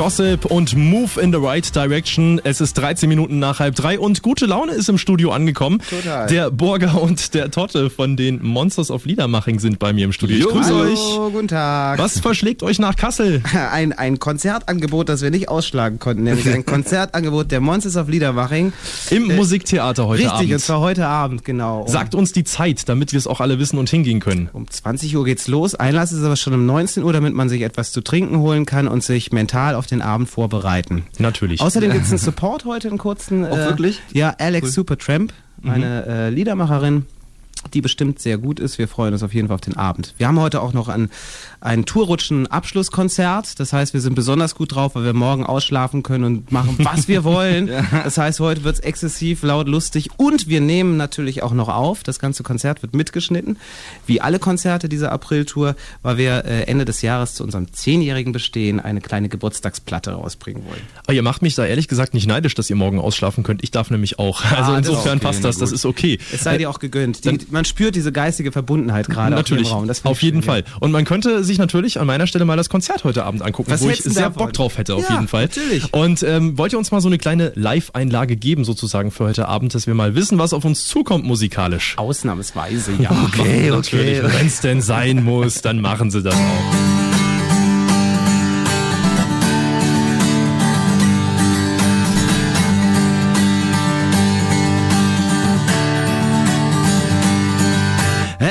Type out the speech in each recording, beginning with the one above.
Gossip und Move in the Right Direction. Es ist 13 Minuten nach halb drei und gute Laune ist im Studio angekommen. Total. Der Burger und der Totte von den Monsters of Liedermaching sind bei mir im Studio. Ich grüße Hallo, euch. guten Tag. Was verschlägt euch nach Kassel? Ein, ein Konzertangebot, das wir nicht ausschlagen konnten, nämlich ein Konzertangebot der Monsters of Liedermaching. Im Musiktheater heute Richtig, Abend. und zwar heute Abend, genau. Um, Sagt uns die Zeit, damit wir es auch alle wissen und hingehen können. um 20 Uhr geht's los. Einlass ist aber schon um 19 Uhr, damit man sich etwas zu trinken holen kann und sich mental auf den Abend vorbereiten. Natürlich. Außerdem gibt's einen Support heute, einen kurzen. Auch wirklich? Ja, Alex Supertramp, eine äh, Liedermacherin, die bestimmt sehr gut ist. Wir freuen uns auf jeden Fall auf den Abend. Wir haben heute auch noch ein, ein Tourrutschen-Abschlusskonzert. Das heißt, wir sind besonders gut drauf, weil wir morgen ausschlafen können und machen, was wir wollen. Das heißt, heute wird's exzessiv laut, lustig und wir nehmen natürlich auch noch auf. Das ganze Konzert wird mitgeschnitten. Wie alle Konzerte dieser April-Tour, weil wir äh, Ende des Jahres zu unserem zehnjährigen Bestehen eine kleine Geburtstagsplatte rausbringen wollen. Aber ihr macht mich da ehrlich gesagt nicht neidisch, dass ihr morgen ausschlafen könnt. Ich darf nämlich auch. Also Ah, das insofern okay, passt das, das gut. ist okay. Es sei Äh, dir auch gegönnt. Die, man spürt diese geistige Verbundenheit gerade Natürlich, auf Raum. Das auf jeden schön, Fall. Und man könnte sich natürlich an meiner Stelle mal das Konzert heute Abend angucken, Was wo ich sehr davon? Bock drauf hätte, auf Ja, jeden Fall. natürlich. Und ähm, wollt ihr uns mal so eine kleine Live-Einlage geben, sozusagen für heute Abend, dass wir mal wissen, was auf uns zukommt musikalisch? Ja. Ausnahmsweise, ja. Okay, okay. Wenn es denn sein muss, dann machen sie das auch.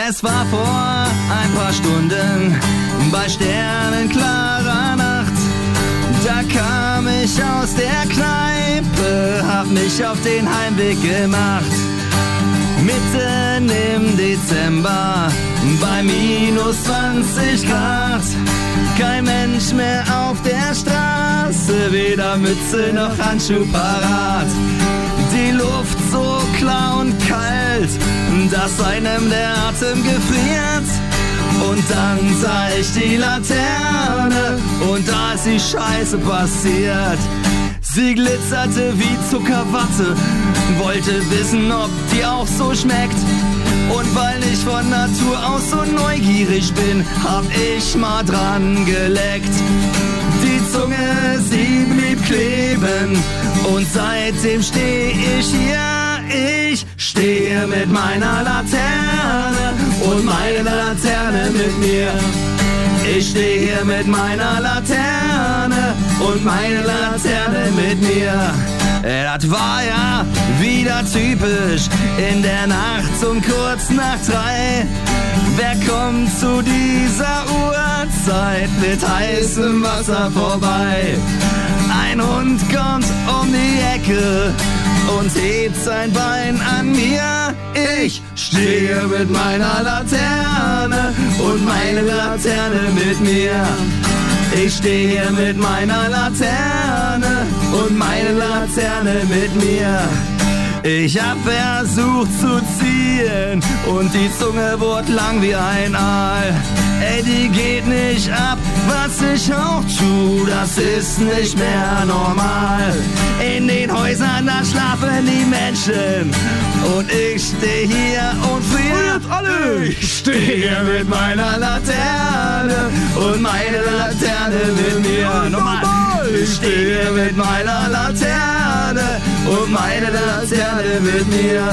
Es war vor ein paar Stunden bei sternenklarer Nacht. Da kam ich aus der Kneipe, hab mich auf den Heimweg gemacht. Mitten im Dezember bei minus 20 Grad. Kein Mensch mehr auf der Straße, weder Mütze noch Handschuh parat. Die Luft so klar dass einem der Atem gefriert. Und dann sah ich die Laterne und da ist die Scheiße passiert. Sie glitzerte wie Zuckerwatte, wollte wissen, ob die auch so schmeckt. Und weil ich von Natur aus so neugierig bin, hab ich mal dran geleckt. Die Zunge, sie blieb kleben und seitdem steh ich hier. Stehe mit meiner Laterne und meine Laterne mit mir. Ich stehe hier mit meiner Laterne und meine Laterne mit mir. Das war ja wieder typisch in der Nacht um kurz nach drei. Wer kommt zu dieser Uhrzeit mit heißem Wasser vorbei? Ein Hund kommt um die Ecke und hebt sein Bein an mir. Ich stehe mit meiner Laterne und meine Laterne mit mir. Ich stehe mit meiner Laterne und meine Laterne mit mir. Ich hab versucht zu ziehen und die Zunge wurde lang wie ein Aal. Ey, die geht nicht ab, was ich auch tu, das ist nicht mehr normal. In den Häusern, da schlafen die Menschen und ich steh hier und friert alle. Ich stehe mit meiner Laterne und meine Laterne mit mir. Nochmal. Ich stehe mit meiner Laterne und meine Laterne mit mir.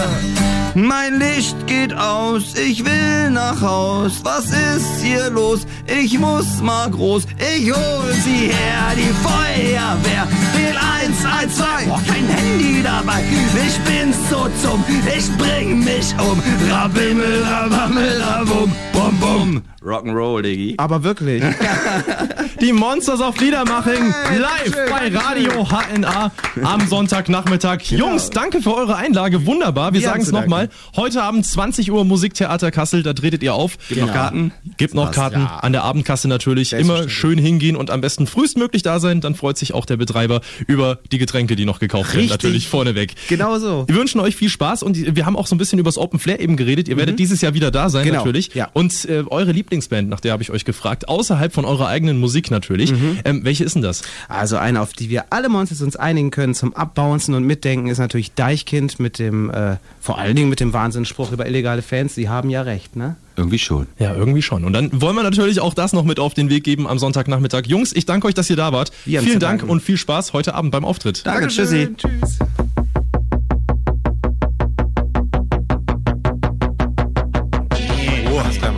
Mein Licht geht aus, ich will nach Haus. Was ist hier los? Ich muss mal groß. Ich hol sie her, die Feuerwehr. Wähl 112, brauch kein Handy dabei. Ich bin so dumm, ich bring mich um. Rabimmel, rabammel, rabum, bum, bum. Rock'n'Roll, Diggi. Aber wirklich. Die Monsters auf Liedermaching Hey, live Dankeschön, bei. Radio HNA am Sonntagnachmittag. Jungs, danke für eure Einlage. Wunderbar. Wir sagen es nochmal. Heute Abend 20 Uhr Musiktheater Kassel. Da tretet ihr auf. Gibt noch Karten? Gibt noch Karten ja. an der Abendkasse natürlich. Immer schön hingehen und am besten frühestmöglich da sein. Dann freut sich auch der Betreiber über die Getränke, die noch gekauft werden. Richtig. Natürlich vorneweg. genau so. Wir wünschen euch viel Spaß und wir haben auch so ein bisschen übers Open Flair eben geredet. Ihr werdet dieses Jahr wieder da sein, Genau, natürlich. ja. Und Äh, eure Lieblingsband, nach der habe ich euch gefragt, außerhalb von eurer eigenen Musik natürlich. Mhm. Ähm, welche ist denn das? Also eine, auf die wir alle Monsters uns einigen können zum Abbouncen und Mitdenken, ist natürlich Deichkind mit dem, äh, vor allen Dingen mit dem Wahnsinnsspruch über illegale Fans. Die haben ja recht, ne? Irgendwie schon. Ja, irgendwie schon. Und dann wollen wir natürlich auch das noch mit auf den Weg geben am Sonntagnachmittag. Jungs, ich danke euch, dass ihr da wart. Vielen Dank und viel Spaß heute Abend beim Auftritt. Danke, tschüssi. Tschüss.